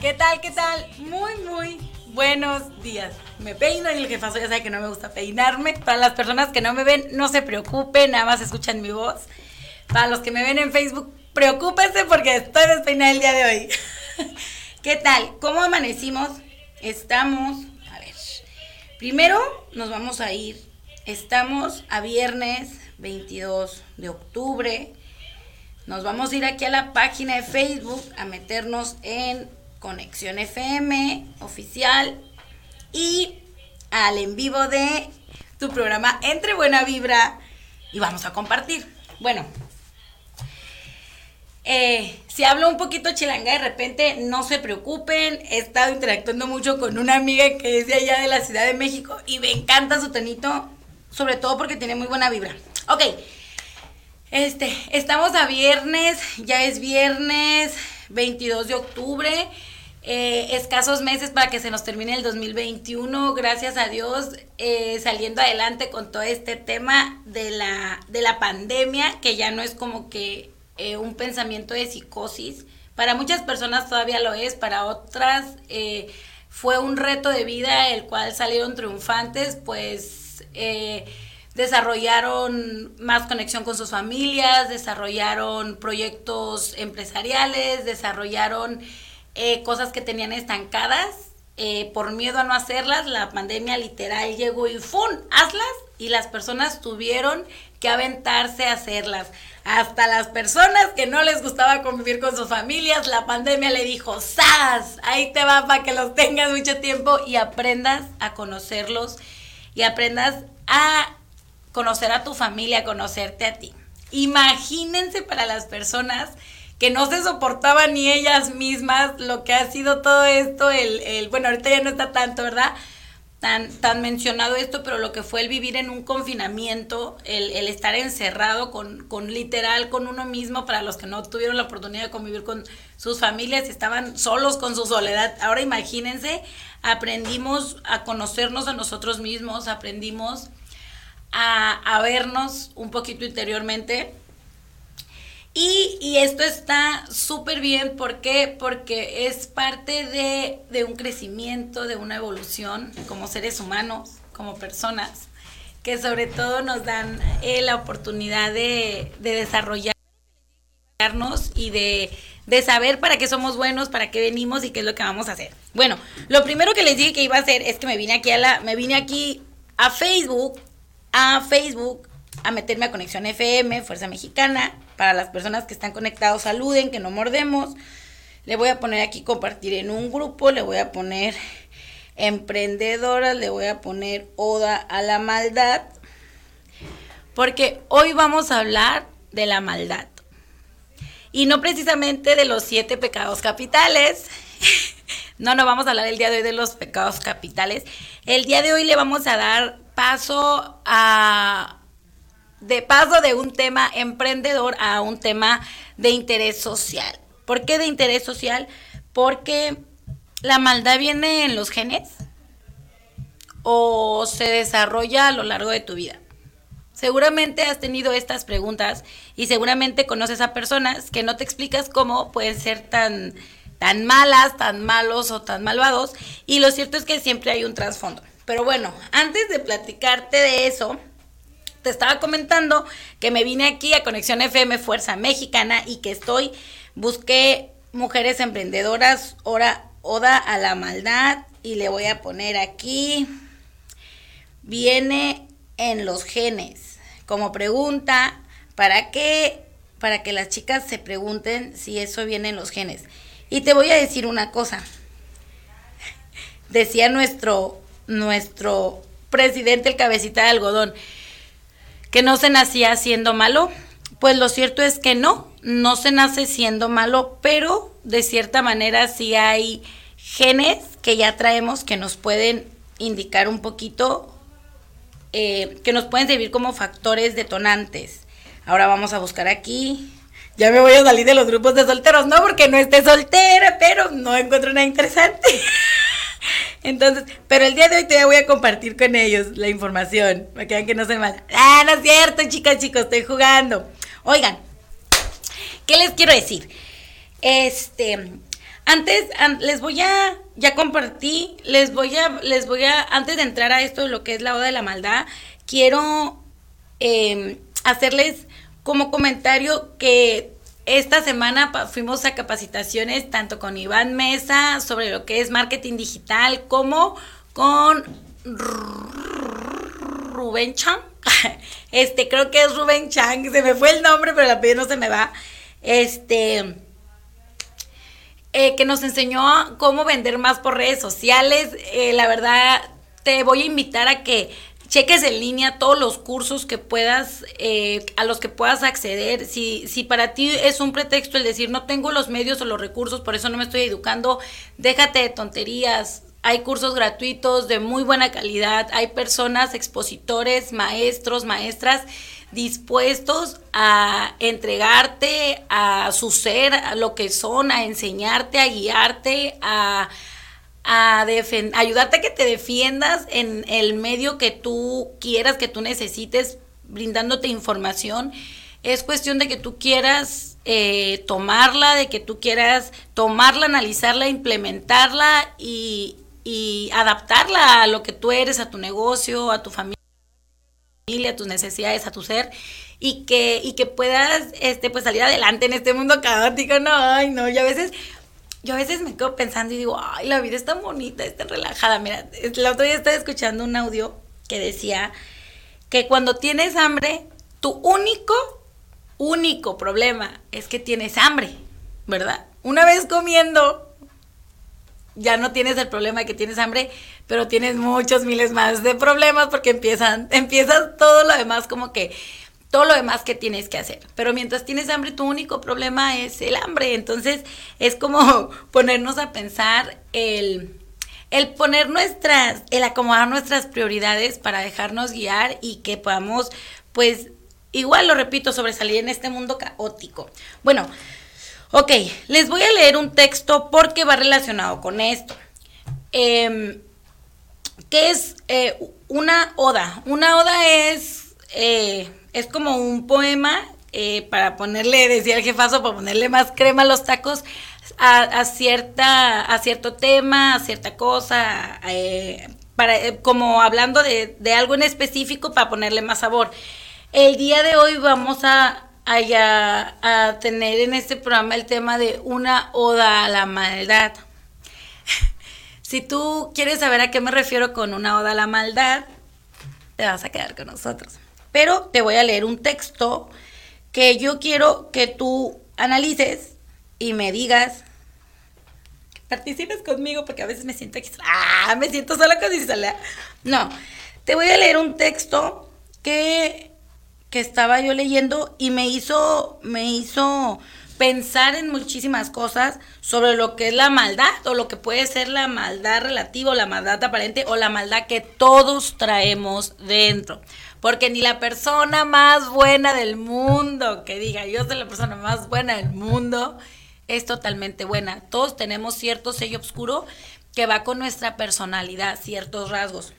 ¿Qué tal? ¿Qué tal? Muy, muy buenos días. Me peino y el jefazo ya sabe que no me gusta peinarme. Para las personas que no me ven, no se preocupen, nada más escuchan mi voz. Para los que me ven en Facebook, preocúpense porque estoy despeinada el día de hoy. ¿Qué tal? ¿Cómo amanecimos? Estamos, a ver, primero nos vamos a ir. Estamos a viernes 22 de octubre. Nos vamos a ir aquí a la página de Facebook a meternos en Conexión FM oficial y al en vivo de tu programa Entre Buena Vibra y vamos a compartir. Bueno, eh, si hablo un poquito chilanga de repente, no se preocupen. He estado interactuando mucho con una amiga que es de allá de la Ciudad de México y me encanta su tonito, sobre todo porque tiene muy buena vibra. Ok, este, estamos a viernes, ya es viernes 22 de octubre. Eh, escasos meses para que se nos termine el 2021, gracias a Dios, eh, saliendo adelante con todo este tema de la, de la pandemia, que ya no es como que eh, un pensamiento de psicosis. Para muchas personas todavía lo es, para otras fue un reto de vida el cual salieron triunfantes, pues desarrollaron más conexión con sus familias, desarrollaron proyectos empresariales, desarrollaron eh, cosas que tenían estancadas. Eh, por miedo a no hacerlas, la pandemia literal llegó y ¡fum! Hazlas y las personas tuvieron que aventarse a hacerlas. Hasta las personas que no les gustaba convivir con sus familias, la pandemia le dijo, ¡Sas! Ahí te va para que los tengas mucho tiempo y aprendas a conocerlos y aprendas a conocer a tu familia, a conocerte a ti. Imagínense para las personas que no se soportaban ni ellas mismas lo que ha sido todo esto, el, el bueno, ahorita ya no está tanto, ¿verdad? Tan, tan mencionado esto, pero lo que fue el vivir en un confinamiento, el, el estar encerrado con, con literal, con uno mismo, para los que no tuvieron la oportunidad de convivir con sus familias estaban solos con su soledad. Ahora imagínense, aprendimos a conocernos a nosotros mismos, aprendimos a, a vernos un poquito interiormente y, esto está súper bien, ¿por qué? Porque es parte de, un crecimiento, de una evolución como seres humanos, como personas, que sobre todo nos dan eh, la oportunidad de, desarrollarnos y de, de, saber para qué somos buenos, para qué venimos y qué es lo que vamos a hacer. Bueno, lo primero que les dije que iba a hacer es que me vine aquí a la, me vine aquí a Facebook, a Facebook, a meterme a Conexión FM, Fuerza Mexicana, para las personas que están conectados, saluden, que no mordemos. Le voy a poner aquí compartir en un grupo, le voy a poner emprendedoras, le voy a poner oda a la maldad. Porque hoy vamos a hablar de la maldad. Y no precisamente de los siete pecados capitales. no, no vamos a hablar el día de hoy de los pecados capitales. El día de hoy le vamos a dar paso a de paso de un tema emprendedor a un tema de interés social. ¿Por qué de interés social? Porque la maldad viene en los genes o se desarrolla a lo largo de tu vida. Seguramente has tenido estas preguntas y seguramente conoces a personas que no te explicas cómo pueden ser tan, tan malas, tan malos o tan malvados. Y lo cierto es que siempre hay un trasfondo. Pero bueno, antes de platicarte de eso, te estaba comentando que me vine aquí a Conexión FM Fuerza Mexicana y que estoy, busqué mujeres emprendedoras, hora, oda a la maldad y le voy a poner aquí, viene en los genes. Como pregunta, ¿para qué? Para que las chicas se pregunten si eso viene en los genes. Y te voy a decir una cosa. Decía nuestro, nuestro presidente, el cabecita de algodón, que no se nacía siendo malo. Pues lo cierto es que no, no se nace siendo malo, pero de cierta manera sí hay genes que ya traemos que nos pueden indicar un poquito, eh, que nos pueden servir como factores detonantes. Ahora vamos a buscar aquí. Ya me voy a salir de los grupos de solteros, no porque no esté soltera, pero no encuentro nada interesante. Entonces, pero el día de hoy te voy a compartir con ellos la información, para que vean que no soy mala. Ah, no es cierto, chicas, chicos, estoy jugando. Oigan, ¿qué les quiero decir? Este, Antes, les voy a, ya compartí, les voy a, les voy a, antes de entrar a esto de lo que es la oda de la maldad, quiero em, hacerles como comentario que esta semana fuimos a capacitaciones tanto con Iván Mesa sobre lo que es marketing digital como con Rubén Chang. Este, creo que es Rubén Chang, se me fue el nombre, pero el apellido no se me va. Este, eh, que nos enseñó cómo vender más por redes sociales. Eh, la verdad, te voy a invitar a que cheques en línea todos los cursos que puedas, eh, a los que puedas acceder. Si, si para ti es un pretexto el decir no tengo los medios o los recursos, por eso no me estoy educando, déjate de tonterías. Hay cursos gratuitos de muy buena calidad, hay personas, expositores, maestros, maestras dispuestos a entregarte a su ser, a lo que son, a enseñarte, a guiarte, a, a ayudarte a que te defiendas en el medio que tú quieras, que tú necesites, brindándote información. Es cuestión de que tú quieras eh, tomarla, de que tú quieras tomarla, analizarla, implementarla y, y adaptarla a lo que tú eres, a tu negocio, a tu familia a tus necesidades, a tu ser y que, y que puedas este, pues salir adelante en este mundo caótico, no, ay, no, y a veces, yo a veces me quedo pensando y digo, ay, la vida es tan bonita, es tan relajada, mira, el otro día estaba escuchando un audio que decía que cuando tienes hambre, tu único, único problema es que tienes hambre, ¿verdad? Una vez comiendo, ya no tienes el problema de que tienes hambre, pero tienes muchos miles más de problemas porque empiezan, empiezas todo lo demás como que todo lo demás que tienes que hacer. Pero mientras tienes hambre, tu único problema es el hambre. Entonces, es como ponernos a pensar el, el poner nuestras, el acomodar nuestras prioridades para dejarnos guiar y que podamos, pues, igual lo repito, sobresalir en este mundo caótico. Bueno, Ok, les voy a leer un texto porque va relacionado con esto. Eh, ¿Qué es eh, una oda? Una oda es, eh, es como un poema eh, para ponerle, decía el jefazo, para ponerle más crema a los tacos a, cierta, a cierto tema, a cierta cosa, para, como hablando de, algo en específico para ponerle más sabor. El día de hoy vamos a tener en este programa el tema de una oda a la maldad. si tú quieres saber a qué me refiero con una oda a la maldad, te vas a quedar con nosotros. Pero te voy a leer un texto que yo quiero que tú analices y me digas participes conmigo porque a veces me siento ah, me siento sola con. No, te voy a leer un texto que que estaba yo leyendo y me hizo, me hizo pensar en muchísimas cosas sobre lo que es la maldad o lo que puede ser la maldad relativa o la maldad aparente o la maldad que todos traemos dentro. Porque ni la persona más buena del mundo, que diga yo soy la persona más buena del mundo, es totalmente buena. Todos tenemos cierto sello oscuro que va con nuestra personalidad, ciertos rasgos.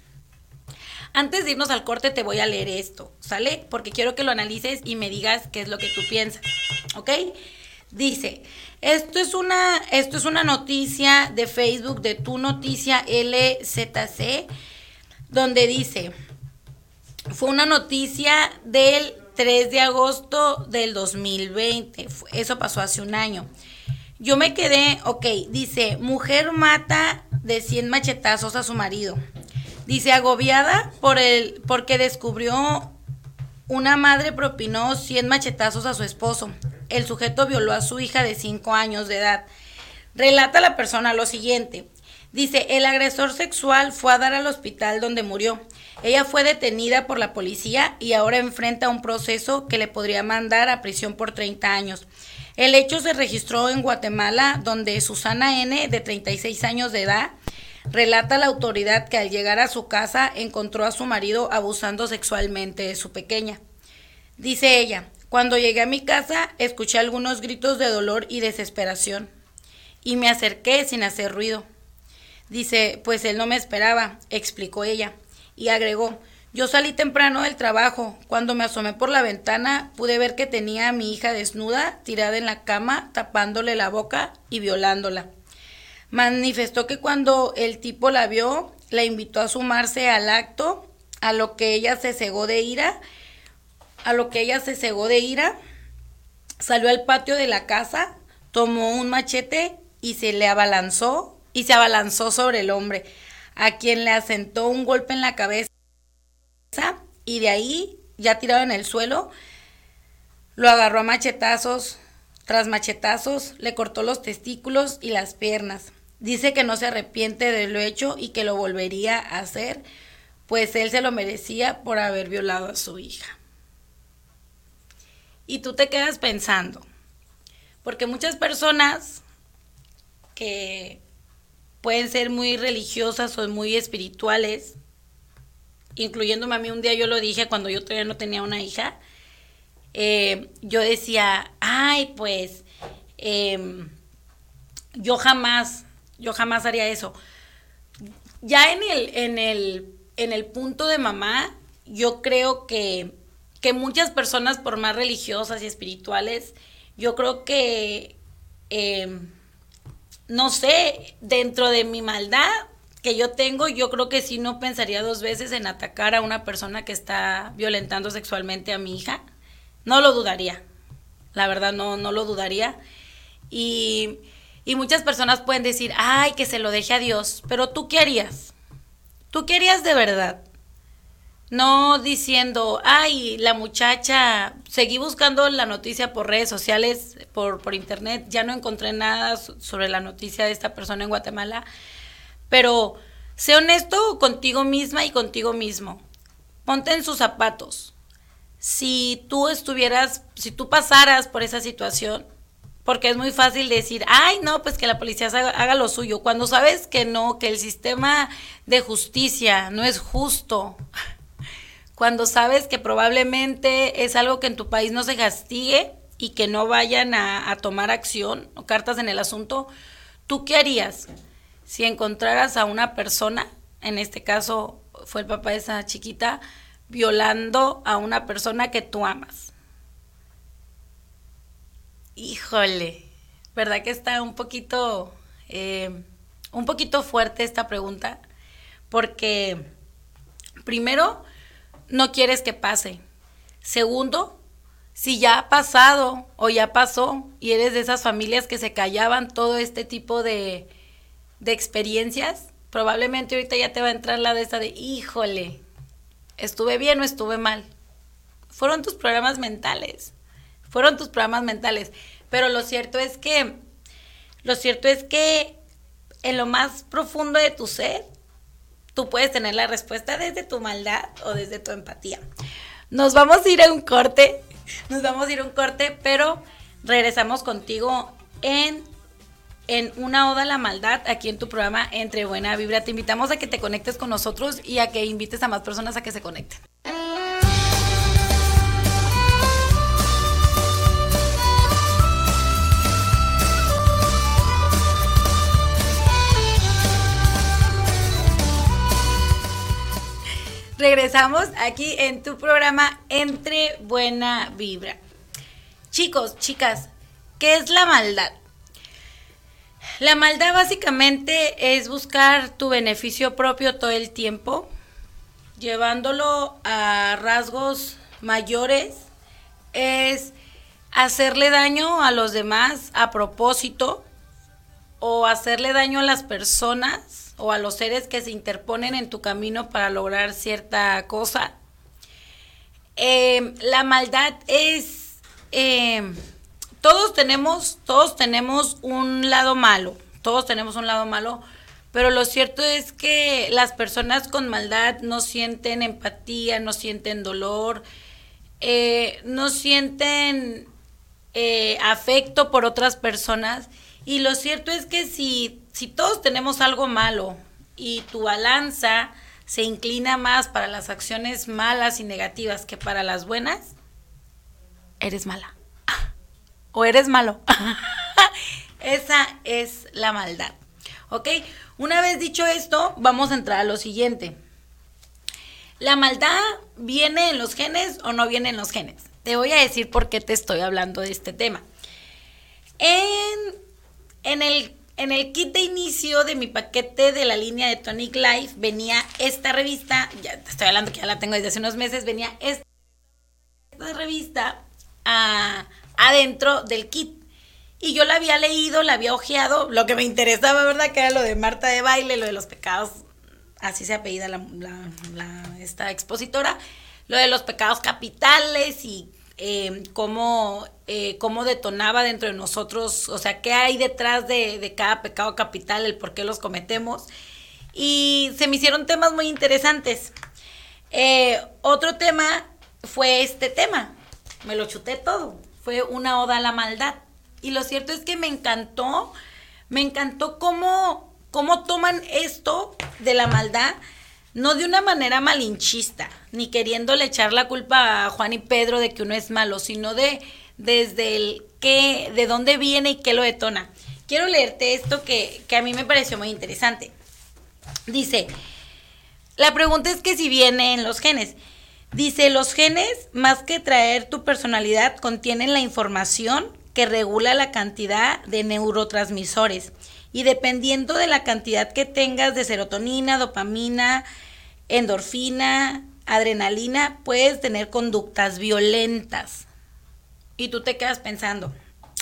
Antes de irnos al corte te voy a leer esto, ¿sale? Porque quiero que lo analices y me digas qué es lo que tú piensas, ¿ok? Dice, esto es una, esto es una noticia de Facebook de tu noticia LZC, donde dice, fue una noticia del 3 de agosto del 2020, eso pasó hace un año. Yo me quedé, ok, dice, mujer mata de 100 machetazos a su marido. Dice, agobiada por el, porque descubrió una madre propinó 100 machetazos a su esposo. El sujeto violó a su hija de 5 años de edad. Relata la persona lo siguiente. Dice, el agresor sexual fue a dar al hospital donde murió. Ella fue detenida por la policía y ahora enfrenta un proceso que le podría mandar a prisión por 30 años. El hecho se registró en Guatemala, donde Susana N., de 36 años de edad, Relata la autoridad que al llegar a su casa encontró a su marido abusando sexualmente de su pequeña. Dice ella, cuando llegué a mi casa escuché algunos gritos de dolor y desesperación y me acerqué sin hacer ruido. Dice, pues él no me esperaba, explicó ella, y agregó, yo salí temprano del trabajo. Cuando me asomé por la ventana pude ver que tenía a mi hija desnuda, tirada en la cama, tapándole la boca y violándola. Manifestó que cuando el tipo la vio, la invitó a sumarse al acto, a lo que ella se cegó de ira, a lo que ella se cegó de ira, salió al patio de la casa, tomó un machete y se le abalanzó y se abalanzó sobre el hombre, a quien le asentó un golpe en la cabeza y de ahí, ya tirado en el suelo, lo agarró a machetazos, tras machetazos, le cortó los testículos y las piernas. Dice que no se arrepiente de lo hecho y que lo volvería a hacer, pues él se lo merecía por haber violado a su hija. Y tú te quedas pensando, porque muchas personas que pueden ser muy religiosas o muy espirituales, incluyéndome a mí un día yo lo dije cuando yo todavía no tenía una hija, eh, yo decía, ay, pues em, yo jamás, yo jamás haría eso. Ya en el, en el, en el punto de mamá, yo creo que, que muchas personas, por más religiosas y espirituales, yo creo que, em, no sé, dentro de mi maldad que yo tengo, yo creo que sí no pensaría dos veces en atacar a una persona que está violentando sexualmente a mi hija. No lo dudaría. La verdad, no, no lo dudaría. Y, y muchas personas pueden decir, ay, que se lo deje a Dios. Pero tú qué harías? ¿Tú qué harías de verdad? No diciendo, ay, la muchacha, seguí buscando la noticia por redes sociales, por, por internet, ya no encontré nada sobre la noticia de esta persona en Guatemala, pero sé honesto contigo misma y contigo mismo. Ponte en sus zapatos si tú estuvieras, si tú pasaras por esa situación, porque es muy fácil decir, ay, no, pues que la policía haga, lo suyo, cuando sabes que no, que el sistema de justicia no es justo, cuando sabes que probablemente es algo que en tu país no se castigue y que no vayan a, a tomar acción o cartas en el asunto, ¿tú qué harías si encontraras a una persona, en este caso fue el papá de esa chiquita, violando a una persona que tú amas? Híjole, ¿verdad que está un poquito, eh, un poquito fuerte esta pregunta? Porque primero, no quieres que pase. Segundo, si ya ha pasado o ya pasó y eres de esas familias que se callaban todo este tipo de, de experiencias, probablemente ahorita ya te va a entrar la de esa de, híjole, ¿Estuve bien o estuve mal? Fueron tus programas mentales. Fueron tus programas mentales. Pero lo cierto es que, lo cierto es que en lo más profundo de tu ser, tú puedes tener la respuesta desde tu maldad o desde tu empatía. Nos vamos a ir a un corte, nos vamos a ir a un corte, pero regresamos contigo en en una oda a la maldad aquí en tu programa Entre Buena Vibra. Te invitamos a que te conectes con nosotros y a que invites a más personas a que se conecten. Regresamos aquí en tu programa Entre Buena Vibra. Chicos, chicas, ¿qué es la maldad? La maldad básicamente es buscar tu beneficio propio todo el tiempo, llevándolo a rasgos mayores, es hacerle daño a los demás a propósito o hacerle daño a las personas o a los seres que se interponen en tu camino para lograr cierta cosa. Eh, la maldad es... Eh, todos tenemos, todos tenemos un lado malo, todos tenemos un lado malo, pero lo cierto es que las personas con maldad no sienten empatía, no sienten dolor, eh, no sienten eh, afecto por otras personas. Y lo cierto es que si, si todos tenemos algo malo y tu balanza se inclina más para las acciones malas y negativas que para las buenas, eres mala o eres malo. Esa es la maldad. ¿Ok? Una vez dicho esto, vamos a entrar a lo siguiente. ¿La maldad viene en los genes o no viene en los genes? Te voy a decir por qué te estoy hablando de este tema. En, en, el, en el kit de inicio de mi paquete de la línea de Tonic Life venía esta revista, ya estoy hablando que ya la tengo desde hace unos meses, venía esta revista adentro del kit. Y yo la había leído, la había ojeado, lo que me interesaba, ¿verdad? Que era lo de Marta de baile, lo de los pecados, así se apellida la, esta expositora, lo de los pecados capitales y eh, cómo, eh, cómo, detonaba dentro de nosotros, o sea, qué hay detrás de, cada pecado capital, el por qué los cometemos. Y se me hicieron temas muy interesantes. Eh, otro tema fue este tema, me lo chuté todo, fue una oda a la maldad. Y lo cierto es que me encantó, me encantó cómo, cómo toman esto de la maldad no de una manera malinchista, ni queriéndole echar la culpa a Juan y Pedro de que uno es malo, sino de desde el qué, de dónde viene y qué lo detona. Quiero leerte esto que, que a mí me pareció muy interesante. Dice, la pregunta es que si viene en los genes. Dice, los genes, más que traer tu personalidad, contienen la información que regula la cantidad de neurotransmisores. Y dependiendo de la cantidad que tengas de serotonina, dopamina, endorfina, adrenalina, puedes tener conductas violentas. Y tú te quedas pensando,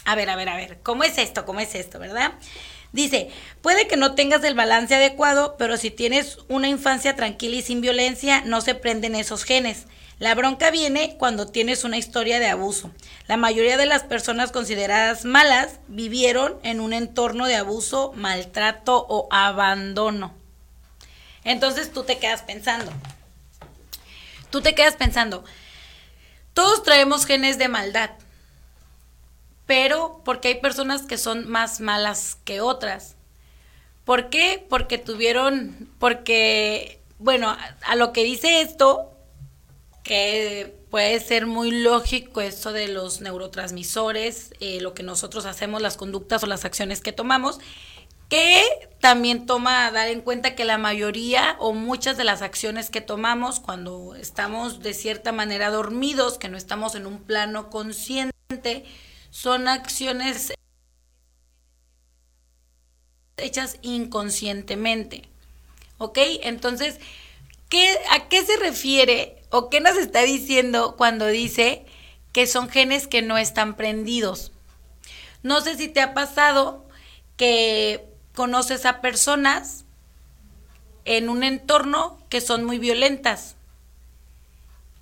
a ver, a ver, a ver, ¿cómo es esto? ¿Cómo es esto? ¿Verdad? Dice, puede que no tengas el balance adecuado, pero si tienes una infancia tranquila y sin violencia, no se prenden esos genes. La bronca viene cuando tienes una historia de abuso. La mayoría de las personas consideradas malas vivieron en un entorno de abuso, maltrato o abandono. Entonces tú te quedas pensando, tú te quedas pensando, todos traemos genes de maldad, pero porque hay personas que son más malas que otras. ¿Por qué? Porque tuvieron, porque, bueno, a, lo que dice esto, que puede ser muy lógico esto de los neurotransmisores, eh, lo que nosotros hacemos, las conductas o las acciones que tomamos, que también toma dar en cuenta que la mayoría o muchas de las acciones que tomamos cuando estamos de cierta manera dormidos, que no estamos en un plano consciente, son acciones hechas inconscientemente. ¿Ok? Entonces, ¿qué, ¿a qué se refiere o qué nos está diciendo cuando dice que son genes que no están prendidos? No sé si te ha pasado que conoces a personas en un entorno que son muy violentas.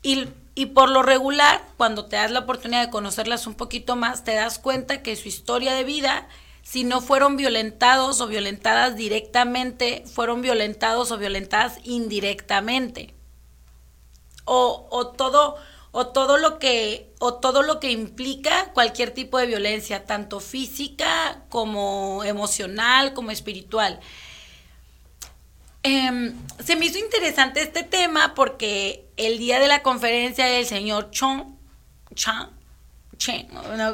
Y, y, por lo regular, cuando te das la oportunidad de conocerlas un poquito más, te das cuenta que su historia de vida, si no fueron violentados o violentadas directamente, fueron violentados o violentadas indirectamente. O, o todo o todo lo que o todo lo que implica cualquier tipo de violencia, tanto física como emocional, como espiritual. Em, se me hizo interesante este tema porque el día de la conferencia del señor Chong, Chang, Chang,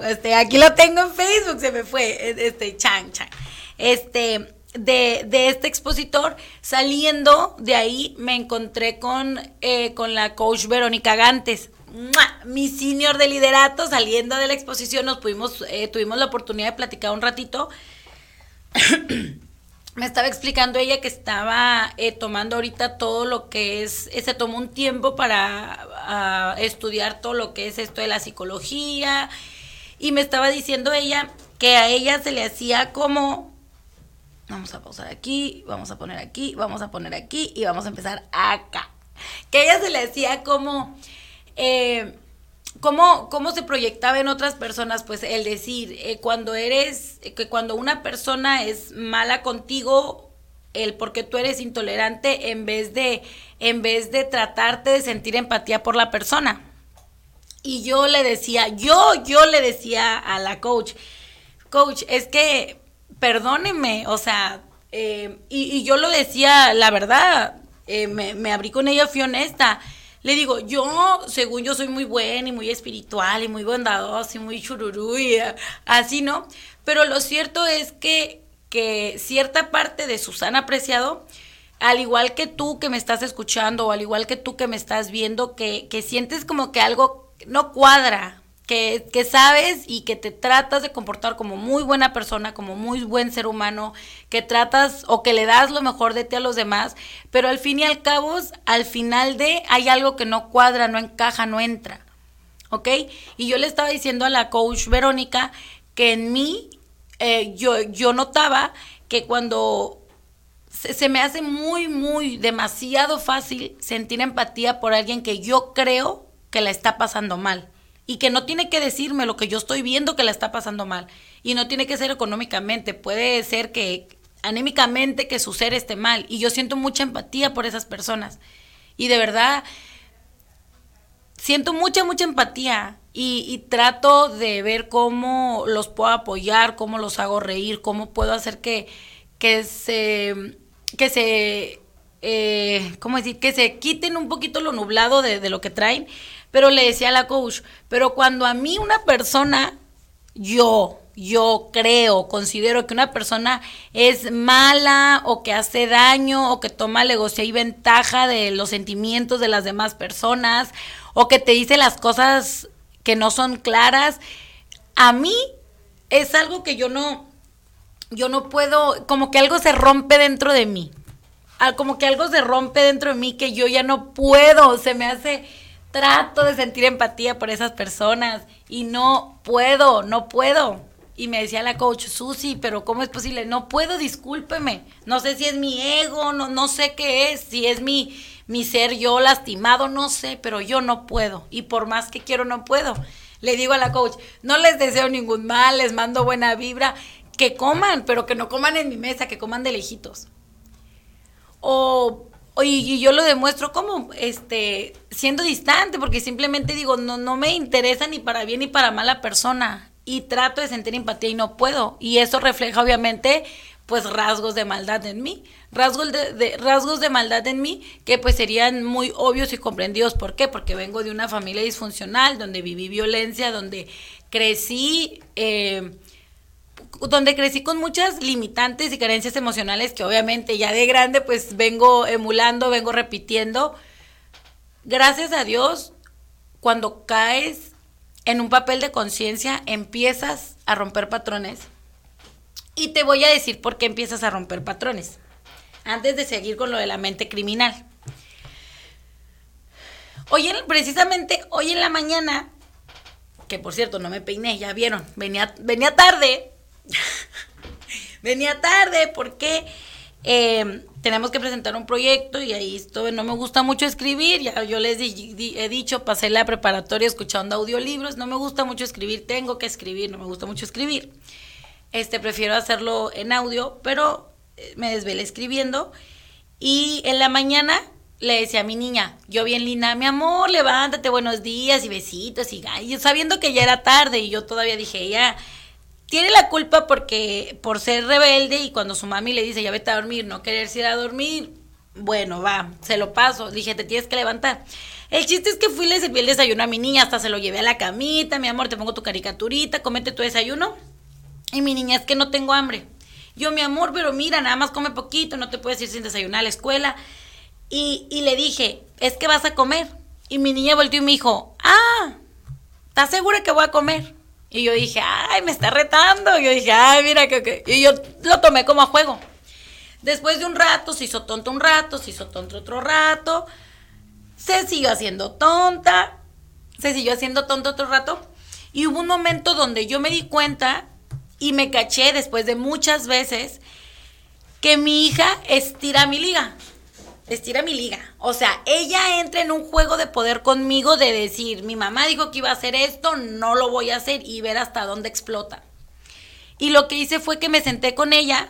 este, aquí lo tengo en Facebook, se me fue, este, Chang, Chang, este, de, de, este expositor, saliendo de ahí me encontré con, eh, con la coach Verónica Gantes mi senior de liderato, saliendo de la exposición, nos pudimos, eh, tuvimos la oportunidad de platicar un ratito. Me estaba explicando ella que estaba eh, tomando ahorita todo lo que es, eh, se tomó un tiempo para estudiar todo lo que es esto de la psicología y me estaba diciendo ella que a ella se le hacía como, vamos a pausar aquí, vamos a poner aquí, vamos a poner aquí y vamos a empezar acá, que ella se le hacía como eh, ¿cómo, ¿cómo, se proyectaba en otras personas? Pues el decir, eh, cuando eres, eh, que cuando una persona es mala contigo, el porque tú eres intolerante en vez de, en vez de tratarte de sentir empatía por la persona. Y yo le decía, yo, yo le decía a la coach, coach, es que perdóneme, o sea, y, y, yo lo decía, la verdad, me, me abrí con ella, fui honesta le digo, yo, según yo soy muy buena y muy espiritual y muy bondadosa y muy chururú y eh, así, ¿no? Pero lo cierto es que, que cierta parte de Susana Apreciado, al igual que tú que me estás escuchando o al igual que tú que me estás viendo, que, que sientes como que algo no cuadra, que, sabes y que te tratas de comportar como muy buena persona, como muy buen ser humano, que tratas o que le das lo mejor de ti a los demás, pero al fin y al cabo, al final de hay algo que no cuadra, no encaja, no entra. ¿Ok? Y yo le estaba diciendo a la coach Verónica que en mí eh, yo, yo notaba que cuando se, me hace muy, muy, demasiado fácil sentir empatía por alguien que yo creo que la está pasando mal y que no tiene que decirme lo que yo estoy viendo que la está pasando mal. Y no tiene que ser económicamente, puede ser que anímicamente que su ser esté mal. Y yo siento mucha empatía por esas personas. Y de verdad, siento mucha, mucha empatía. Y, trato de ver cómo los puedo apoyar, cómo los hago reír, cómo puedo hacer que, que se, que se, eh, ¿cómo decir? Que se quiten un poquito lo nublado de, de lo que traen pero le decía a la coach, pero cuando a mí una persona, yo, yo creo, considero que una persona es mala o que hace daño o que toma negocia y ventaja de los sentimientos de las demás personas o que te dice las cosas que no son claras, a mí es algo que yo no, yo no puedo, como que algo se rompe dentro de mí, como que algo se rompe dentro de mí que yo ya no puedo, se me hace trato de sentir empatía por esas personas y no puedo, no puedo. Y me decía la coach, Susi, pero ¿cómo es posible? No puedo, discúlpeme. No sé si es mi ego, no, no sé qué es, si es mi, mi ser yo lastimado, no sé, pero yo no puedo. Y por más que quiero, no puedo. Le digo a la coach, no les deseo ningún mal, les mando buena vibra, que coman, pero que no coman en mi mesa, que coman de lejitos. O y, yo lo demuestro como este siendo distante porque simplemente digo no no me interesa ni para bien ni para mala persona y trato de sentir empatía y no puedo y eso refleja obviamente pues rasgos de maldad en mí rasgos de, rasgos de maldad en mí que pues serían muy obvios y comprendidos. Por qué porque vengo de una familia disfuncional donde viví violencia donde crecí eh, donde crecí con muchas limitantes y carencias emocionales que obviamente ya de grande pues vengo emulando, vengo repitiendo. Gracias a Dios, cuando caes en un papel de conciencia, empiezas a romper patrones. Y te voy a decir por qué empiezas a romper patrones. Antes de seguir con lo de la mente criminal. Hoy en, precisamente hoy en la mañana, que por cierto no me peiné, ya vieron, venía, venía tarde, Venía tarde porque eh, tenemos que presentar un proyecto y ahí esto no me gusta mucho escribir. Yo les he dicho, pasé la preparatoria escuchando audiolibros. No me gusta mucho escribir, tengo que escribir, no me gusta mucho escribir. Este, prefiero hacerlo en audio, pero eh, me desvelé escribiendo. Y en la mañana le decía a mi niña, yo bien linda, mi amor, levántate, buenos días y besitos y, y sabiendo que ya era tarde y yo todavía dije, ya tiene la culpa porque por ser rebelde y cuando su mami le dice ya vete a dormir, no querer ir a dormir, bueno, va, se lo paso. Dije, te tienes que levantar. El chiste es que fui y le serví el desayuno a mi niña, hasta se lo llevé a la camita, mi amor, te pongo tu caricaturita, comete tu desayuno. Y mi niña, es que no tengo hambre. Yo, mi amor, pero mira, nada más come poquito, no te puedes ir sin desayunar a la escuela. Y, y le dije, es que vas a comer. Y mi niña volteó y me dijo, ah, ¿estás segura que voy a comer? Y yo dije, ay, me está retando. yo dije, ay, mira que... Y yo lo tomé como a juego. Después de un rato, se hizo tonto un rato, se hizo tonto otro rato. Se siguió haciendo tonta. Se siguió haciendo tonto otro rato. Y hubo un momento donde yo me di cuenta y me caché después de muchas veces que mi hija estira mi liga estira mi liga. O sea, ella entra en un juego de poder conmigo de decir, mi mamá dijo que iba a hacer esto, no lo voy a hacer y ver hasta dónde explota. Y lo que hice fue que me senté con ella,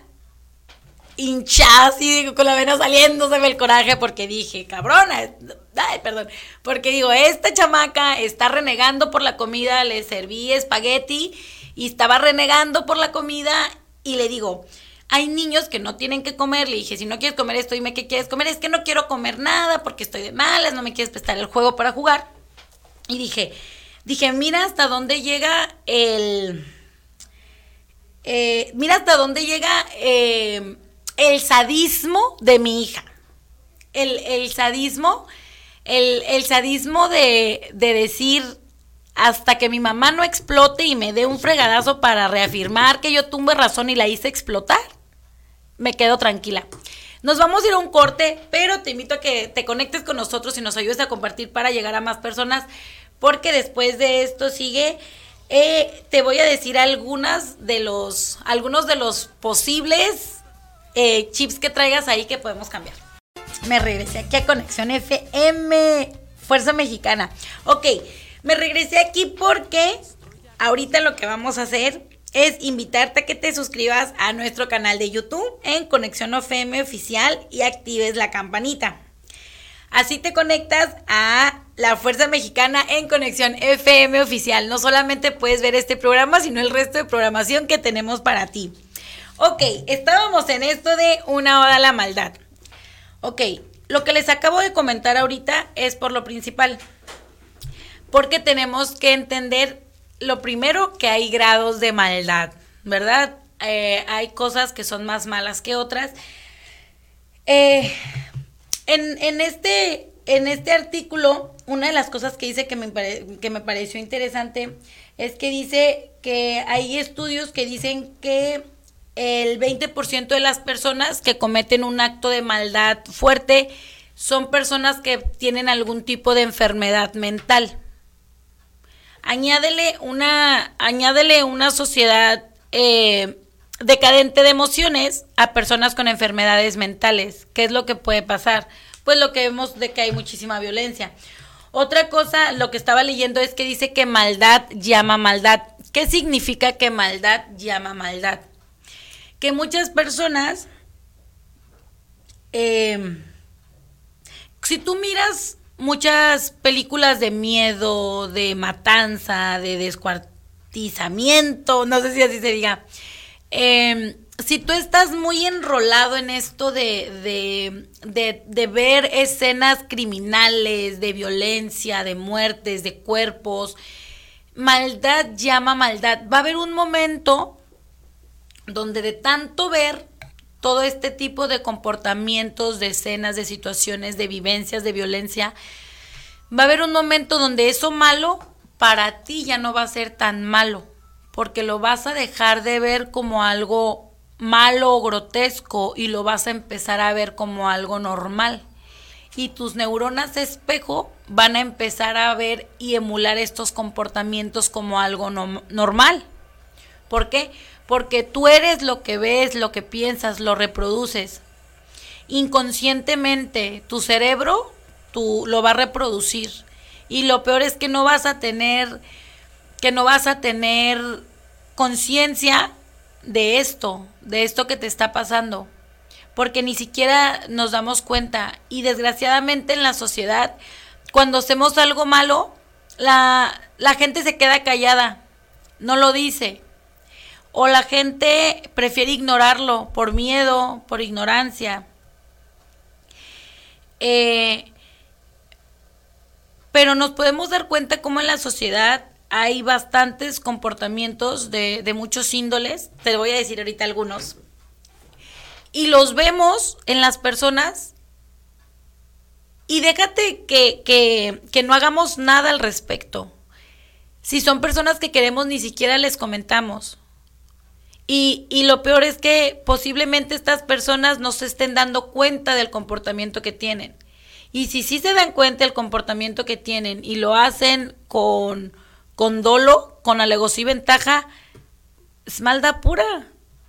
hinchada así, con la vena saliendo, se ve el coraje porque dije, cabrona, ay, perdón, porque digo, esta chamaca está renegando por la comida, le serví espagueti y estaba renegando por la comida y le digo, hay niños que no tienen que comer. Le dije, si no quieres comer esto, dime qué quieres comer. Es que no quiero comer nada porque estoy de malas, no me quieres prestar el juego para jugar. Y dije, dije, mira hasta dónde llega el... Eh, mira hasta dónde llega eh, el sadismo de mi hija. El, sadismo, el, sadismo de, de decir, hasta que mi mamá no explote y me dé un fregadazo para reafirmar que yo tuve razón y la hice explotar, me quedo tranquila. Nos vamos a ir a un corte, pero te invito a que te conectes con nosotros y nos ayudes a compartir para llegar a más personas, porque después de esto sigue. Eh, te voy a decir algunas de los, algunos de los posibles eh, chips que traigas ahí que podemos cambiar. Me regresé aquí a Conexión FM, Fuerza Mexicana. Ok, me regresé aquí porque ahorita lo que vamos a hacer es invitarte a que te suscribas a nuestro canal de YouTube en Conexión FM Oficial y actives la campanita. Así te conectas a la Fuerza Mexicana en Conexión FM Oficial. No solamente puedes ver este programa, sino el resto de programación que tenemos para ti. Ok, estábamos en esto de una oda a la maldad. Ok, lo que les acabo de comentar ahorita es por lo principal. Porque tenemos que entender lo primero que hay grados de maldad, ¿verdad? Eh, hay cosas que son más malas que otras. Eh, en, este, en este artículo, una de las cosas que dice que me, que me pareció interesante es que dice que hay estudios que dicen que el 20% de las personas que cometen un acto de maldad fuerte son personas que tienen algún tipo de enfermedad mental añádele una, añádele una sociedad eh, decadente de emociones a personas con enfermedades mentales. ¿Qué es lo que puede pasar? Pues lo que vemos de que hay muchísima violencia. Otra cosa, lo que estaba leyendo es que dice que maldad llama maldad. ¿Qué significa que maldad llama maldad? Que muchas personas, eh, si tú miras muchas películas de miedo, de matanza, de descuartizamiento, no sé si así se diga. Em, si tú estás muy enrolado en esto de, de, de, de, ver escenas criminales, de violencia, de muertes, de cuerpos, maldad llama maldad. Va a haber un momento donde de tanto ver todo este tipo de comportamientos, de escenas, de situaciones, de vivencias, de violencia, va a haber un momento donde eso malo para ti ya no va a ser tan malo, porque lo vas a dejar de ver como algo malo o grotesco y lo vas a empezar a ver como algo normal. Y tus neuronas espejo van a empezar a ver y emular estos comportamientos como algo normal. ¿Por qué? Porque tú eres lo que ves, lo que piensas, lo reproduces. Inconscientemente tu cerebro tú lo va a reproducir. Y lo peor es que no vas a tener que no vas a tener conciencia de esto, de esto que te está pasando, porque ni siquiera nos damos cuenta. Y desgraciadamente en la sociedad cuando hacemos algo malo la, la gente se queda callada, no lo dice, o la gente prefiere ignorarlo por miedo, por ignorancia. Eh, pero nos podemos dar cuenta cómo en la sociedad hay bastantes comportamientos de, muchos índoles, te voy a decir ahorita algunos, y los vemos en las personas y déjate que, que, que no hagamos nada al respecto. Si son personas que queremos, ni siquiera les comentamos. Y, y, lo peor es que posiblemente estas personas no se estén dando cuenta del comportamiento que tienen. Y si sí se dan cuenta del comportamiento que tienen y lo hacen con, con dolo, con alegosía y ventaja, es maldad pura.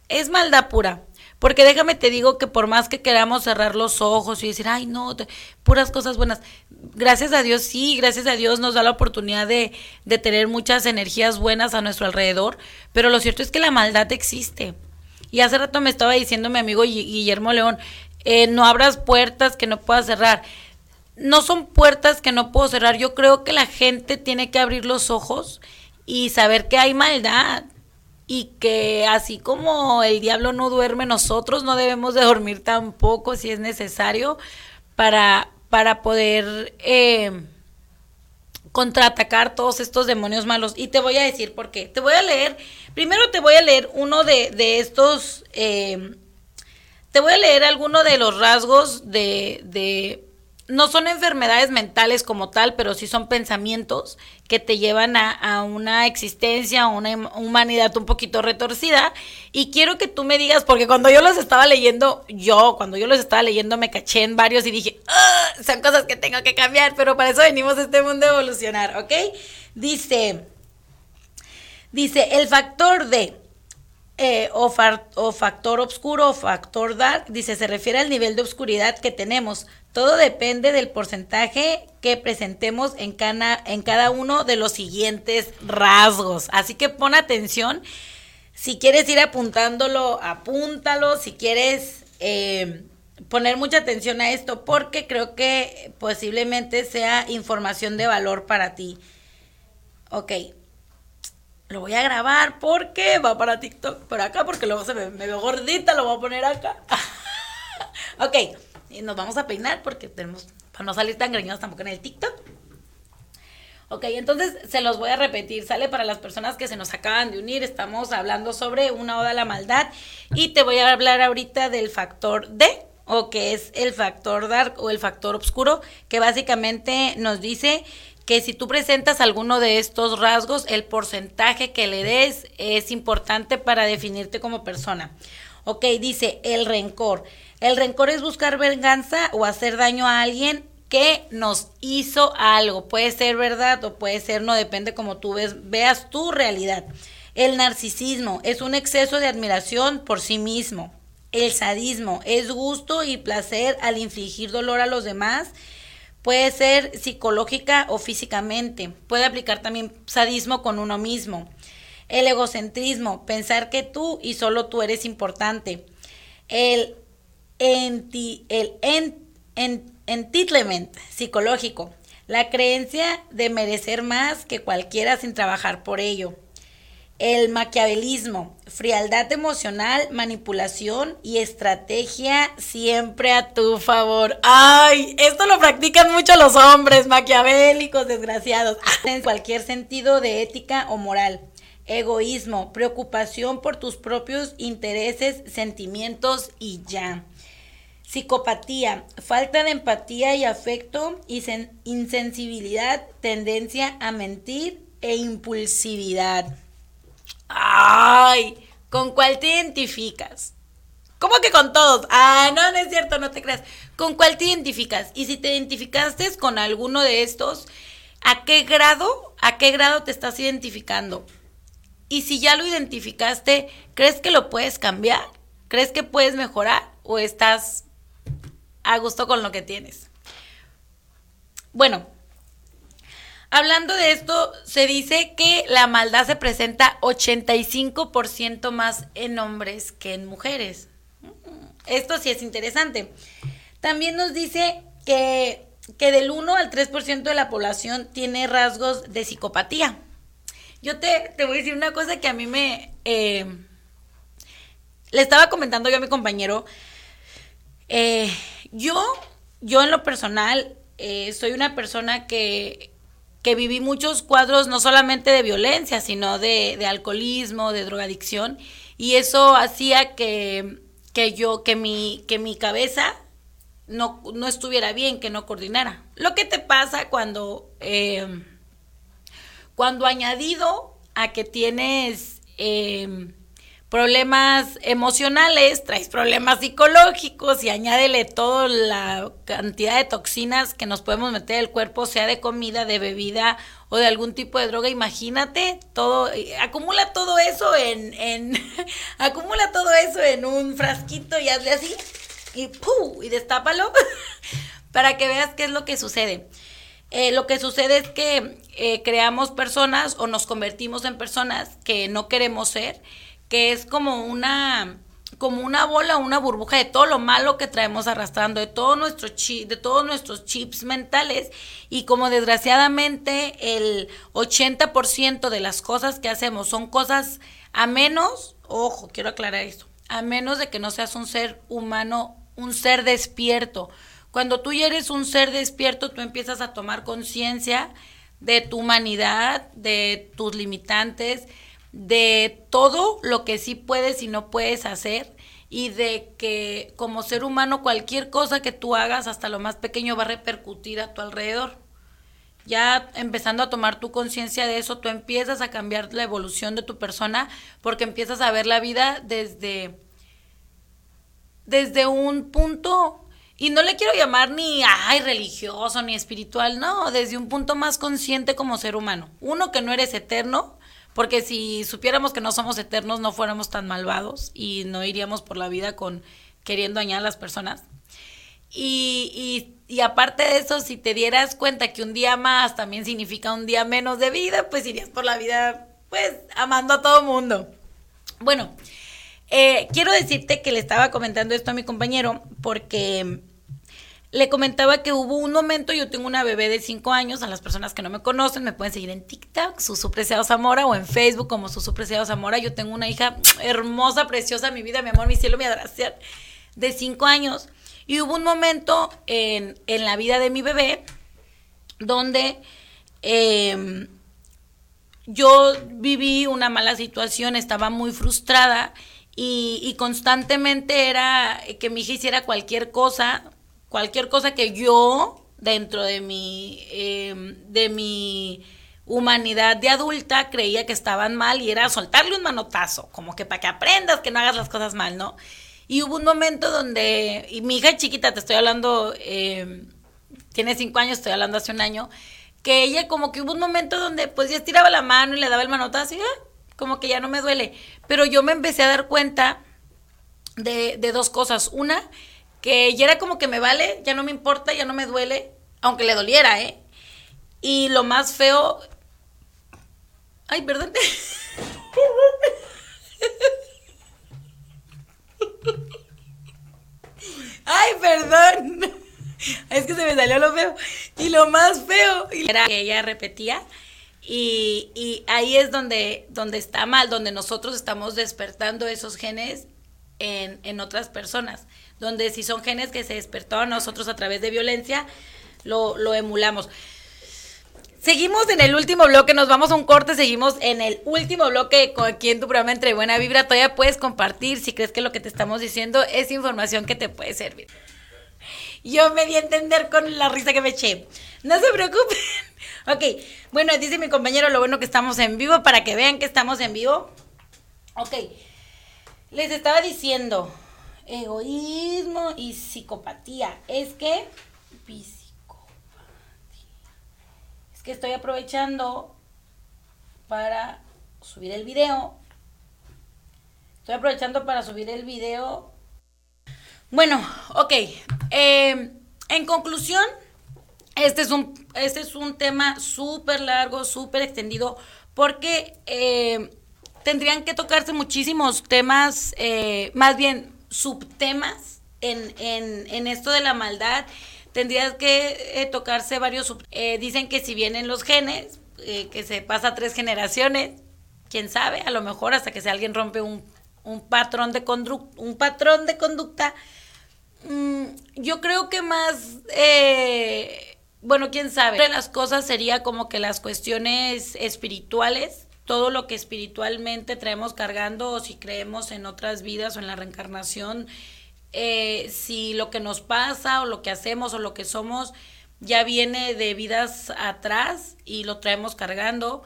Es maldad pura. Porque déjame te digo que por más que queramos cerrar los ojos y decir, ay, no, puras cosas buenas, gracias a Dios, sí, gracias a Dios nos da la oportunidad de, de tener muchas energías buenas a nuestro alrededor, pero lo cierto es que la maldad existe. Y hace rato me estaba diciendo mi amigo Guillermo León, eh, no abras puertas que no puedas cerrar. No son puertas que no puedo cerrar. Yo creo que la gente tiene que abrir los ojos y saber que hay maldad y que así como el diablo no duerme, nosotros no debemos de dormir tampoco si es necesario para, para poder eh, contraatacar todos estos demonios malos. Y te voy a decir por qué. Te voy a leer, primero te voy a leer uno de, de estos, eh, te voy a leer alguno de los rasgos de, de, no son enfermedades mentales como tal, pero sí son pensamientos que te llevan a, una existencia, a una humanidad un poquito retorcida. Y quiero que tú me digas, porque cuando yo los estaba leyendo, yo, cuando yo los estaba leyendo, me caché en varios y dije, son cosas que tengo que cambiar, pero para eso venimos a este mundo a evolucionar, ¿ok? Dice, dice, el factor de eh, o, factor oscuro o factor dark, dice, se refiere al nivel de oscuridad que tenemos. Todo depende del porcentaje que presentemos en cada, en cada uno de los siguientes rasgos. Así que pon atención. Si quieres ir apuntándolo, apúntalo. Si quieres eh, poner mucha atención a esto, porque creo que posiblemente sea información de valor para ti. Ok, lo voy a grabar porque va para TikTok por acá, porque luego se me, me veo gordita, lo voy a poner acá. ok, y nos vamos a peinar porque tenemos, para no salir tan greñosos tampoco en el TikTok. Ok, entonces se los voy a repetir, sale para las personas que se nos acaban de unir, estamos hablando sobre una oda a la maldad y te voy a hablar ahorita del factor D, o que es el factor dark o el factor oscuro, que básicamente nos dice que si tú presentas alguno de estos rasgos, el porcentaje que le des es importante para definirte como persona. Ok, dice el rencor. El rencor es buscar venganza o hacer daño a alguien que nos hizo algo. Puede ser verdad o puede ser no, depende como tú ves, veas tu realidad. El narcisismo es un exceso de admiración por sí mismo. El sadismo es gusto y placer al infligir dolor a los demás Puede ser psicológica o físicamente. Puede aplicar también sadismo con uno mismo. El egocentrismo, pensar que tú y solo tú eres importante. El, el entitlement psicológico, la creencia de merecer más que cualquiera sin trabajar por ello el maquiavelismo, frialdad emocional, manipulación y estrategia siempre a tu favor. Ay, esto lo practican mucho los hombres maquiavélicos, desgraciados, en cualquier sentido de ética o moral. Egoísmo, preocupación por tus propios intereses, sentimientos y ya. Psicopatía, falta de empatía y afecto y insensibilidad, tendencia a mentir e impulsividad. Ay, ¿con cuál te identificas? ¿Cómo que con todos? Ah, no, no es cierto, no te creas. ¿Con cuál te identificas? Y si te identificaste con alguno de estos, ¿a qué grado, a qué grado te estás identificando? Y si ya lo identificaste, ¿crees que lo puedes cambiar? ¿Crees que puedes mejorar? ¿O estás a gusto con lo que tienes? Bueno, Hablando de esto, se dice que la maldad se presenta 85% más en hombres que en mujeres. Esto sí es interesante. También nos dice que, del 1 al 3% de la población tiene rasgos de psicopatía. Yo te, voy a decir una cosa que a mí me... Eh, le estaba comentando yo a mi compañero. Eh, yo, yo en lo personal, eh, soy una persona que viví muchos cuadros no solamente de violencia, sino de, alcoholismo, de drogadicción, y eso hacía que, que yo, que mi, que mi cabeza no, no, estuviera bien, que no coordinara. Lo que te pasa cuando, eh, cuando añadido a que tienes eh, problemas emocionales, traes problemas psicológicos y añádele toda la cantidad de toxinas que nos podemos meter el cuerpo, sea de comida, de bebida o de algún tipo de droga, imagínate, todo, acumula todo eso en, en acumula todo eso en un frasquito y hazle así y ¡pum! y destápalo para que veas qué es lo que sucede. Eh, lo que sucede es que eh, creamos personas o nos convertimos en personas que no queremos ser que es como una como una bola, una burbuja de todo lo malo que traemos arrastrando, de todo nuestro de todos nuestros chips mentales y como desgraciadamente el 80% de las cosas que hacemos son cosas a menos, ojo, quiero aclarar esto, a menos de que no seas un ser humano, un ser despierto. Cuando tú ya eres un ser despierto, tú empiezas a tomar conciencia de tu humanidad, de tus limitantes, de todo lo que sí puedes y no puedes hacer y de que como ser humano cualquier cosa que tú hagas, hasta lo más pequeño, va a repercutir a tu alrededor. Ya empezando a tomar tu conciencia de eso, tú empiezas a cambiar la evolución de tu persona porque empiezas a ver la vida desde, desde un punto, y no le quiero llamar ni, ay, religioso, ni espiritual, no, desde un punto más consciente como ser humano. Uno, que no eres eterno, porque si supiéramos que no somos eternos, no fuéramos tan malvados y no iríamos por la vida con queriendo dañar a las personas. Y, y, aparte de eso, si te dieras cuenta que un día más también significa un día menos de vida, pues irías por la vida, pues, amando a todo mundo. Bueno, eh, quiero decirte que le estaba comentando esto a mi compañero porque le comentaba que hubo un momento, yo tengo una bebé de 5 años, a las personas que no me conocen me pueden seguir en TikTok, Susu Preciado Zamora, o en Facebook como Susu Preciado Zamora. Yo tengo una hija hermosa, preciosa, mi vida, mi amor, mi cielo, mi adoración, de 5 años. Y hubo un momento en, la vida de mi bebé donde em, yo viví una mala situación, estaba muy frustrada y, y constantemente era que mi hija hiciera cualquier cosa cualquier cosa que yo, dentro de mi, em, de mi humanidad de adulta, creía que estaban mal y era soltarle un manotazo, como que para que aprendas que no hagas las cosas mal, ¿no? Y hubo un momento donde, y mi hija chiquita, te estoy hablando, em, tiene cinco años, estoy hablando hace un año, que ella como que hubo un momento donde pues ya estiraba la mano y le daba el manotazo y ah, como que ya no me duele. Pero yo me empecé a dar cuenta de, de dos cosas. Una, que ya era como que me vale, ya no me importa, ya no me duele, aunque le doliera, ¿eh? Y lo más feo... Ay, perdón. Ay, perdón. Es que se me salió lo feo. Y lo más feo era que ella repetía. Y, y ahí es donde, donde está mal, donde nosotros estamos despertando esos genes en, en otras personas donde si son genes que se despertaron nosotros a través de violencia, lo, emulamos. Seguimos en el último bloque, nos vamos a un corte, seguimos en el último bloque aquí en tu programa Entre Buena Vibra. Todavía puedes compartir si crees que lo que te estamos diciendo es información que te puede servir. Yo me di a entender con la risa que me eché. No se preocupen. Ok, bueno, dice mi compañero lo bueno que estamos en vivo para que vean que estamos en vivo. Ok, les estaba diciendo, egoísmo y psicopatía. Es que, es que estoy aprovechando para subir el video. Estoy aprovechando para subir el video. Bueno, ok. Eh, en conclusión, este es un, este es un tema súper largo, súper extendido, porque eh, tendrían que tocarse muchísimos temas, eh, más bien subtemas en, en, en esto de la maldad. Tendrías que eh, tocarse varios... Eh, dicen que si vienen los genes, eh, que se pasa tres generaciones, quién sabe, a lo mejor hasta que si alguien rompe un, un patrón de conducta, un patrón de conducta. Mm, yo creo que más, bueno, quién sabe. de las cosas sería como que las cuestiones espirituales todo lo que espiritualmente traemos cargando o si creemos en otras vidas o en la reencarnación, eh, si lo que nos pasa o lo que hacemos o lo que somos ya viene de vidas atrás y lo traemos cargando.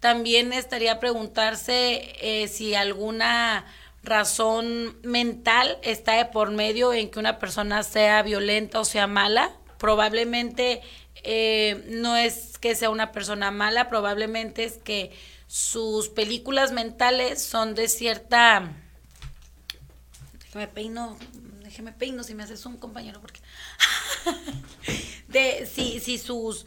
También estaría preguntarse eh, si alguna razón mental está de por medio en que una persona sea violenta o sea mala. Probablemente eh, no es que sea una persona mala, probablemente es que sus películas mentales son de cierta... Déjame peino, déjeme peino si me haces un compañero, porque... de, si, si, sus,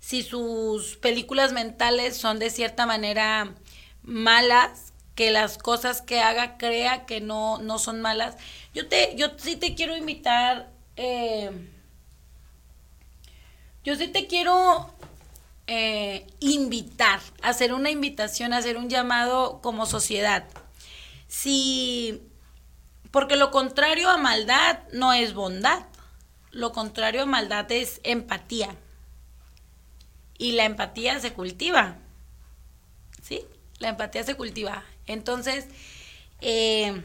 si sus películas mentales son de cierta manera malas, que las cosas que haga crea que no, no son malas. Yo te, yo sí te quiero invitar, eh, yo sí te quiero eh, invitar, hacer una invitación, hacer un llamado como sociedad. Si, porque lo contrario a maldad no es bondad, lo contrario a maldad es empatía. Y la empatía se cultiva, ¿sí? La empatía se cultiva. Entonces, eh,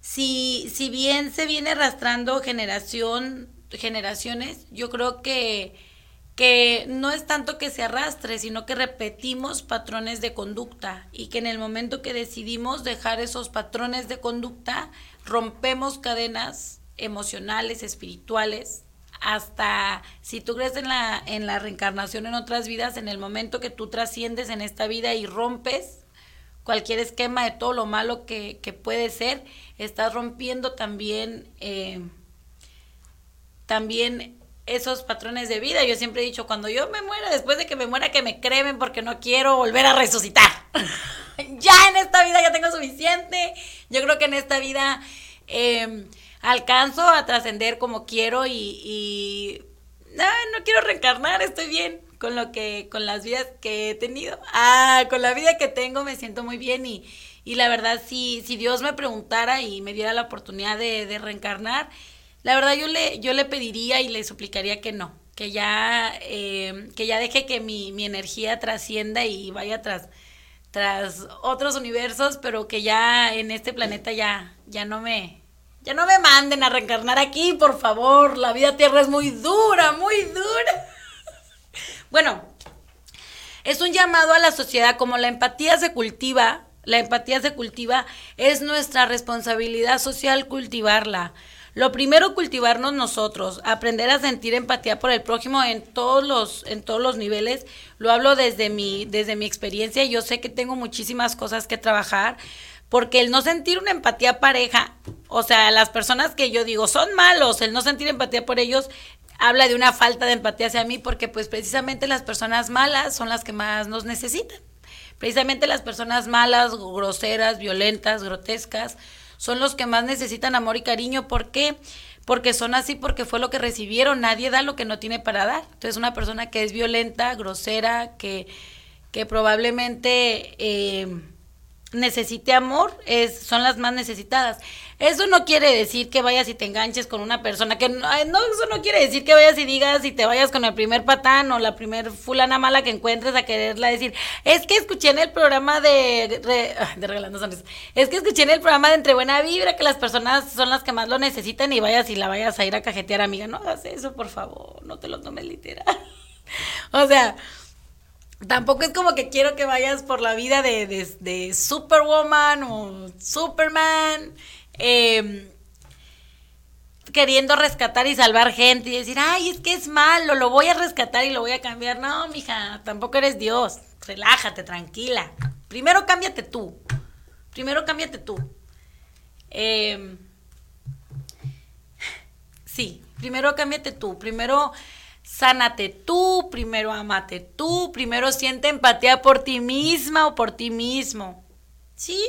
si, si bien se viene arrastrando generación, generaciones, yo creo que, que no es tanto que se arrastre, sino que repetimos patrones de conducta y que en el momento que decidimos dejar esos patrones de conducta, rompemos cadenas emocionales, espirituales, hasta si tú crees en la, en la reencarnación en otras vidas, en el momento que tú trasciendes en esta vida y rompes cualquier esquema de todo lo malo que, puede ser, estás rompiendo también, eh, también esos patrones de vida. Yo siempre he dicho, cuando yo me muera, después de que me muera, que me cremen porque no quiero volver a resucitar. ya en esta vida ya tengo suficiente. Yo creo que en esta vida... Eh, alcanzo a trascender como quiero y, y no, no quiero reencarnar, estoy bien con lo que, con las vidas que he tenido. Ah, con la vida que tengo me siento muy bien y, y la verdad si, si Dios me preguntara y me diera la oportunidad de, de reencarnar, la verdad yo le, yo le pediría y le suplicaría que no, que ya, eh, que ya deje que mi, mi energía trascienda y vaya tras, tras otros universos, pero que ya en este planeta ya, ya no me, ya no me manden a reencarnar aquí, por favor. La vida tierra es muy dura, muy dura. bueno, es un llamado a la sociedad como la empatía se cultiva. La empatía se cultiva, es nuestra responsabilidad social cultivarla. Lo primero, cultivarnos nosotros, aprender a sentir empatía por el prójimo en todos los, en todos los niveles. Lo hablo desde mi, desde mi experiencia. Yo sé que tengo muchísimas cosas que trabajar, porque el no sentir una empatía pareja, o sea, las personas que yo digo son malos, el no sentir empatía por ellos habla de una falta de empatía hacia mí porque pues precisamente las personas malas son las que más nos necesitan. Precisamente las personas malas, groseras, violentas, grotescas, son los que más necesitan amor y cariño. ¿Por qué? Porque son así, porque fue lo que recibieron. Nadie da lo que no tiene para dar. Entonces, una persona que es violenta, grosera, que, que probablemente eh, necesite amor es, son las más necesitadas. Eso no quiere decir que vayas y te enganches con una persona, que no, eso no quiere decir que vayas y digas y te vayas con el primer patán o la primer fulana mala que encuentres a quererla decir, es que escuché en el programa de, de Regalando Sonrisas, es que escuché en el programa de Entre Buena Vibra que las personas son las que más lo necesitan y vayas y la vayas a ir a cajetear, amiga, no hagas eso, por favor, no te lo tomes literal. o sea, tampoco es como que quiero que vayas por la vida de, de, Superwoman o Superman, em, queriendo rescatar y salvar gente y decir, ay, es que es malo, lo voy a rescatar y lo voy a cambiar. No, mija, tampoco eres Dios. Relájate, tranquila. Primero cámbiate tú. Primero cámbiate tú. Em, sí, primero cámbiate tú. Primero sánate tú, primero amate tú, primero siente empatía por ti misma o por ti mismo. Sí,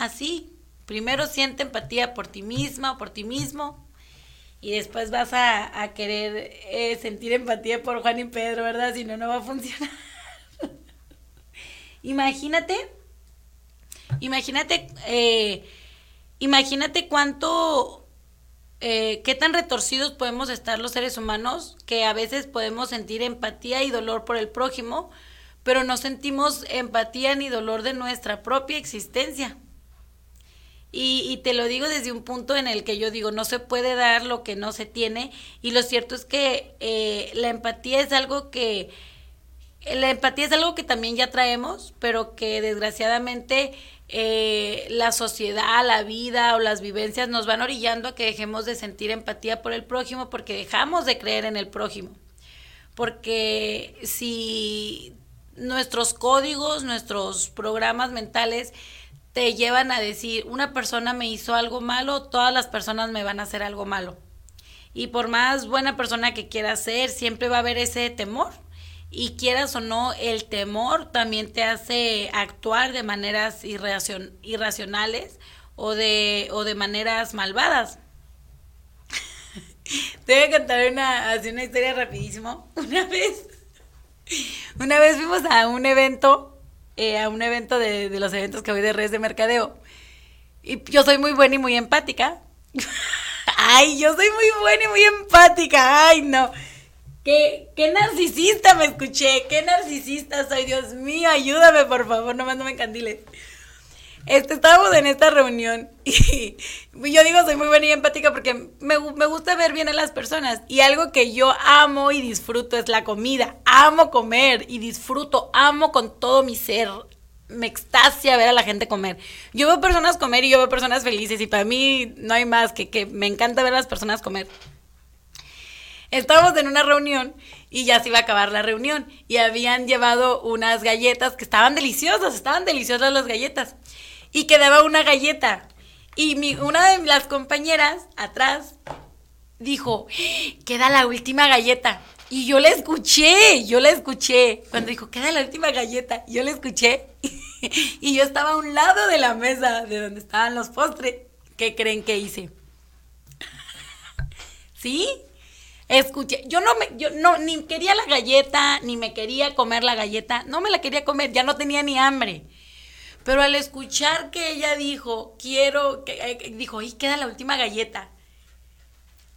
así. Primero siente empatía por ti misma o por ti mismo. Y después vas a, querer eh, sentir empatía por Juan y Pedro, ¿verdad? Si no, no va a funcionar. imagínate, imagínate, eh, imagínate cuánto eh, qué tan retorcidos podemos estar los seres humanos que a veces podemos sentir empatía y dolor por el prójimo, pero no sentimos empatía ni dolor de nuestra propia existencia. Y, te lo digo desde un punto en el que yo digo, no se puede dar lo que no se tiene. Y lo cierto es que eh, la empatía es algo que, la empatía es algo que también ya traemos, pero que desgraciadamente eh, la sociedad, la vida o las vivencias nos van orillando a que dejemos de sentir empatía por el prójimo porque dejamos de creer en el prójimo. Porque si nuestros códigos, nuestros programas mentales te llevan a decir, una persona me hizo algo malo, todas las personas me van a hacer algo malo. Y por más buena persona que quiera ser, siempre va a haber ese temor y quieras o no, el temor también te hace actuar de maneras irracionales o de, o de maneras malvadas. te voy a contar una, así una historia rapidísimo. Una vez, una vez fuimos a un evento, eh, a un evento de, de los eventos que voy de redes de mercadeo. Y yo soy muy buena y muy empática. Ay, yo soy muy buena y muy empática. Ay, no. ¿Qué, qué narcisista me escuché, qué narcisista soy, Dios mío, ayúdame por favor, no me encandiles. Este, estábamos en esta reunión y yo digo, soy muy buena y empática porque me, me, gusta ver bien a las personas. Y algo que yo amo y disfruto es la comida. Amo comer y disfruto, amo con todo mi ser. Me extasia ver a la gente comer. Yo veo personas comer y yo veo personas felices y para mí no hay más que que me encanta ver a las personas comer. Estábamos en una reunión y ya se iba a acabar la reunión y habían llevado unas galletas que estaban deliciosas, estaban deliciosas las galletas y quedaba una galleta. Y mi, una de las compañeras atrás dijo, queda la última galleta. Y yo la escuché, yo la escuché. Cuando dijo, queda la última galleta, yo la escuché. y yo estaba a un lado de la mesa de donde estaban los postres. ¿Qué creen que hice? ¿Sí? Escuché, yo no me, yo no, ni quería la galleta, ni me quería comer la galleta, no me la quería comer, ya no tenía ni hambre. Pero al escuchar que ella dijo, quiero, que, eh, dijo, y queda la última galleta,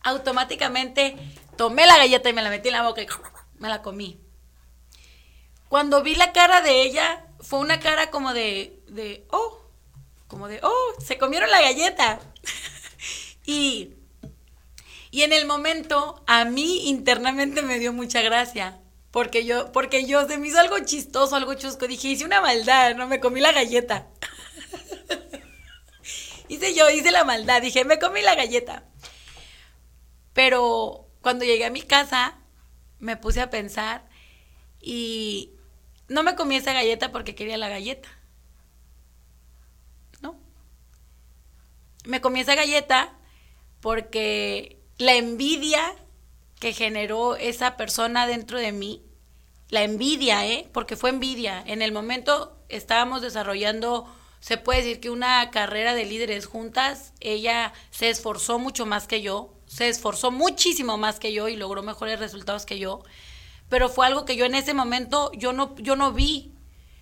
automáticamente tomé la galleta y me la metí en la boca y me la comí. Cuando vi la cara de ella, fue una cara como de, de oh, como de, oh, se comieron la galleta. y, y en el momento, a mí internamente me dio mucha gracia. Porque yo, porque yo se me hizo algo chistoso, algo chusco. Dije, hice una maldad, no me comí la galleta. hice yo, hice la maldad. Dije, me comí la galleta. Pero cuando llegué a mi casa, me puse a pensar y no me comí esa galleta porque quería la galleta. ¿No? Me comí esa galleta porque la envidia que generó esa persona dentro de mí, la envidia, ¿eh? Porque fue envidia. En el momento estábamos desarrollando, se puede decir que una carrera de líderes juntas, ella se esforzó mucho más que yo, se esforzó muchísimo más que yo y logró mejores resultados que yo, pero fue algo que yo en ese momento yo no yo no vi.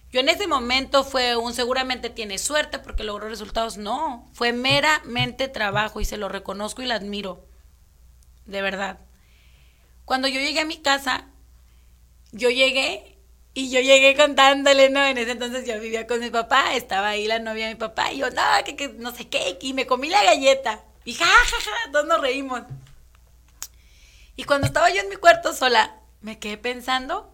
Yo en ese momento fue un seguramente tiene suerte porque logró resultados, no, fue meramente trabajo y se lo reconozco y la admiro. De verdad. Cuando yo llegué a mi casa, yo llegué y yo llegué contándole, ¿no? En ese entonces yo vivía con mi papá, estaba ahí la novia de mi papá, y yo, no, que, no sé qué, y me comí la galleta. Y ja, ja, ja, todos nos reímos. Y cuando estaba yo en mi cuarto sola, me quedé pensando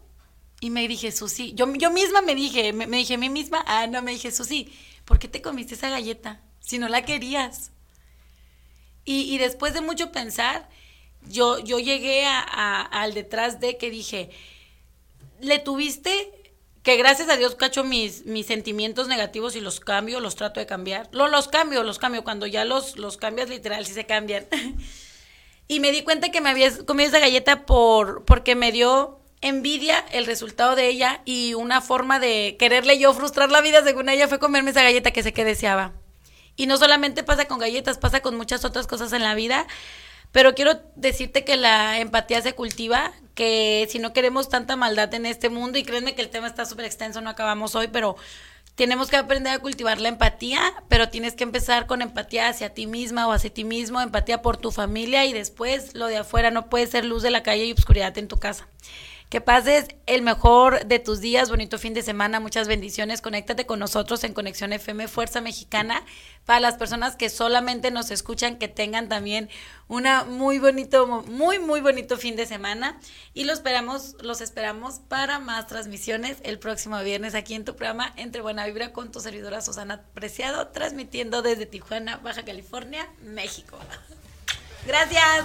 y me dije, Susi, yo, yo misma me dije, me, dije a mí misma, ah, no, me dije, Susi, ¿por qué te comiste esa galleta si no la querías? Y, y después de mucho pensar, yo, yo llegué a, al detrás de que dije, le tuviste que gracias a Dios cacho mis, mis sentimientos negativos y los cambio, los trato de cambiar. Lo, los cambio, los cambio. Cuando ya los, los cambias literal, sí se cambian. y me di cuenta que me había comido esa galleta por, porque me dio envidia el resultado de ella y una forma de quererle yo frustrar la vida según ella fue comerme esa galleta que sé que deseaba. Y no solamente pasa con galletas, pasa con muchas otras cosas en la vida pero quiero decirte que la empatía se cultiva, que si no queremos tanta maldad en este mundo, y créeme que el tema está súper extenso, no acabamos hoy, pero tenemos que aprender a cultivar la empatía, pero tienes que empezar con empatía hacia ti misma o hacia ti mismo, empatía por tu familia y después lo de afuera no puede ser luz de la calle y oscuridad en tu casa. Que pases el mejor de tus días, bonito fin de semana, muchas bendiciones. Conéctate con nosotros en Conexión FM Fuerza Mexicana. Para las personas que solamente nos escuchan, que tengan también una muy bonito, muy, muy bonito fin de semana. Y los esperamos, los esperamos para más transmisiones el próximo viernes aquí en tu programa Entre Buena Vibra con tu servidora Susana Preciado, transmitiendo desde Tijuana, Baja California, México. Gracias.